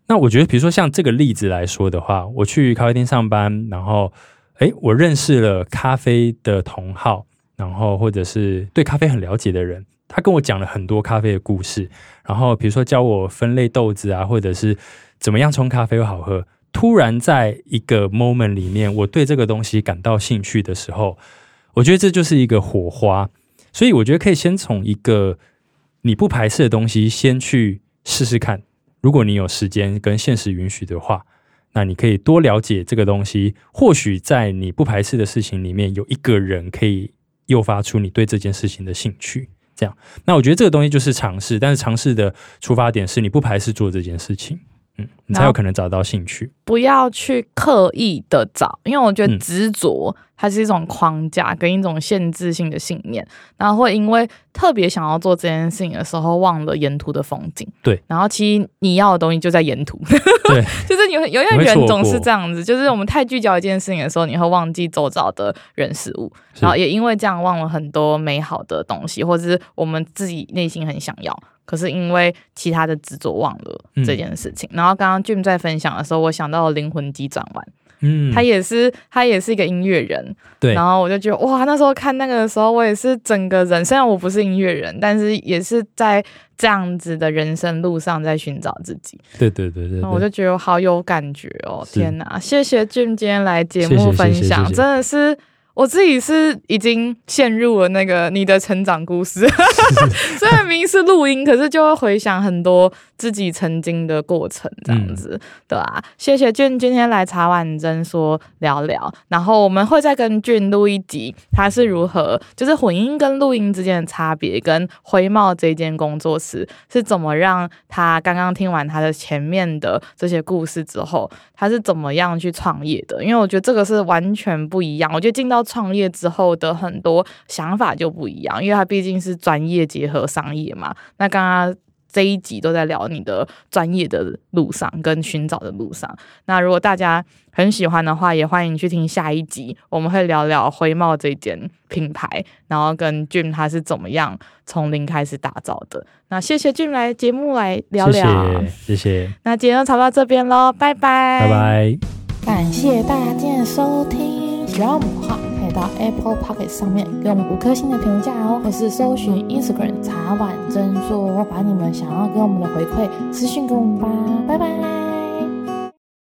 那我觉得，比如说像这个例子来说的话，我去咖啡厅上班，然后，诶，我认识了咖啡的同好，然后或者是对咖啡很了解的人，他跟我讲了很多咖啡的故事，然后比如说教我分类豆子啊，或者是怎么样冲咖啡会好喝。突然在一个 moment 里面，我对这个东西感到兴趣的时候，我觉得这就是一个火花。所以我觉得可以先从一个你不排斥的东西先去试试看。如果你有时间跟现实允许的话，那你可以多了解这个东西。或许在你不排斥的事情里面，有一个人可以诱发出你对这件事情的兴趣。这样，那我觉得这个东西就是尝试，但是尝试的出发点是你不排斥做这件事情。嗯，你才有可能找到兴趣。不要去刻意的找，因为我觉得执着它是一种框架跟一种限制性的信念，然后会因为特别想要做这件事情的时候，忘了沿途的风景。对，然后其实你要的东西就在沿途。对，就是有有些人总是这样子，就是我们太聚焦一件事情的时候，你会忘记周遭的人事物，然后也因为这样忘了很多美好的东西，或者是我们自己内心很想要。可是因为其他的执着忘了这件事情，嗯、然后刚刚 Jim 在分享的时候，我想到了灵魂急转弯，嗯，他也是他也是一个音乐人，对，然后我就觉得哇，那时候看那个的时候，我也是整个人，虽然我不是音乐人，但是也是在这样子的人生路上在寻找自己，对对对对，我就觉得好有感觉哦，天哪，谢谢 Jim 今天来节目分享，真的是。我自己是已经陷入了那个你的成长故事，虽然明明是录音，可是就会回想很多自己曾经的过程，这样子，嗯、对啊，谢谢 Jim 今天来茶碗蒸说聊聊，然后我们会再跟 Jim 录一集，他是如何就是混音跟录音之间的差别，跟灰帽这间工作室是怎么让他刚刚听完他的前面的这些故事之后，他是怎么样去创业的？因为我觉得这个是完全不一样，我觉得进到创业之后的很多想法就不一样，因为它毕竟是专业结合商业嘛。那刚刚这一集都在聊你的专业的路上跟寻找的路上。那如果大家很喜欢的话，也欢迎去听下一集，我们会聊聊灰帽这间品牌，然后跟 Jim 他是怎么样从零开始打造的。那谢谢 Jim 来节目来聊聊，谢谢。谢谢。那今天就吵到这边喽，拜拜，拜拜。感谢大家今天的收听，喜欢我们的话，可以到 Apple Pocket 上面给我们五颗星的评价哦，或是搜寻 Instagram 茶碗蒸说，把你们想要给我们的回馈私信给我们吧，拜拜。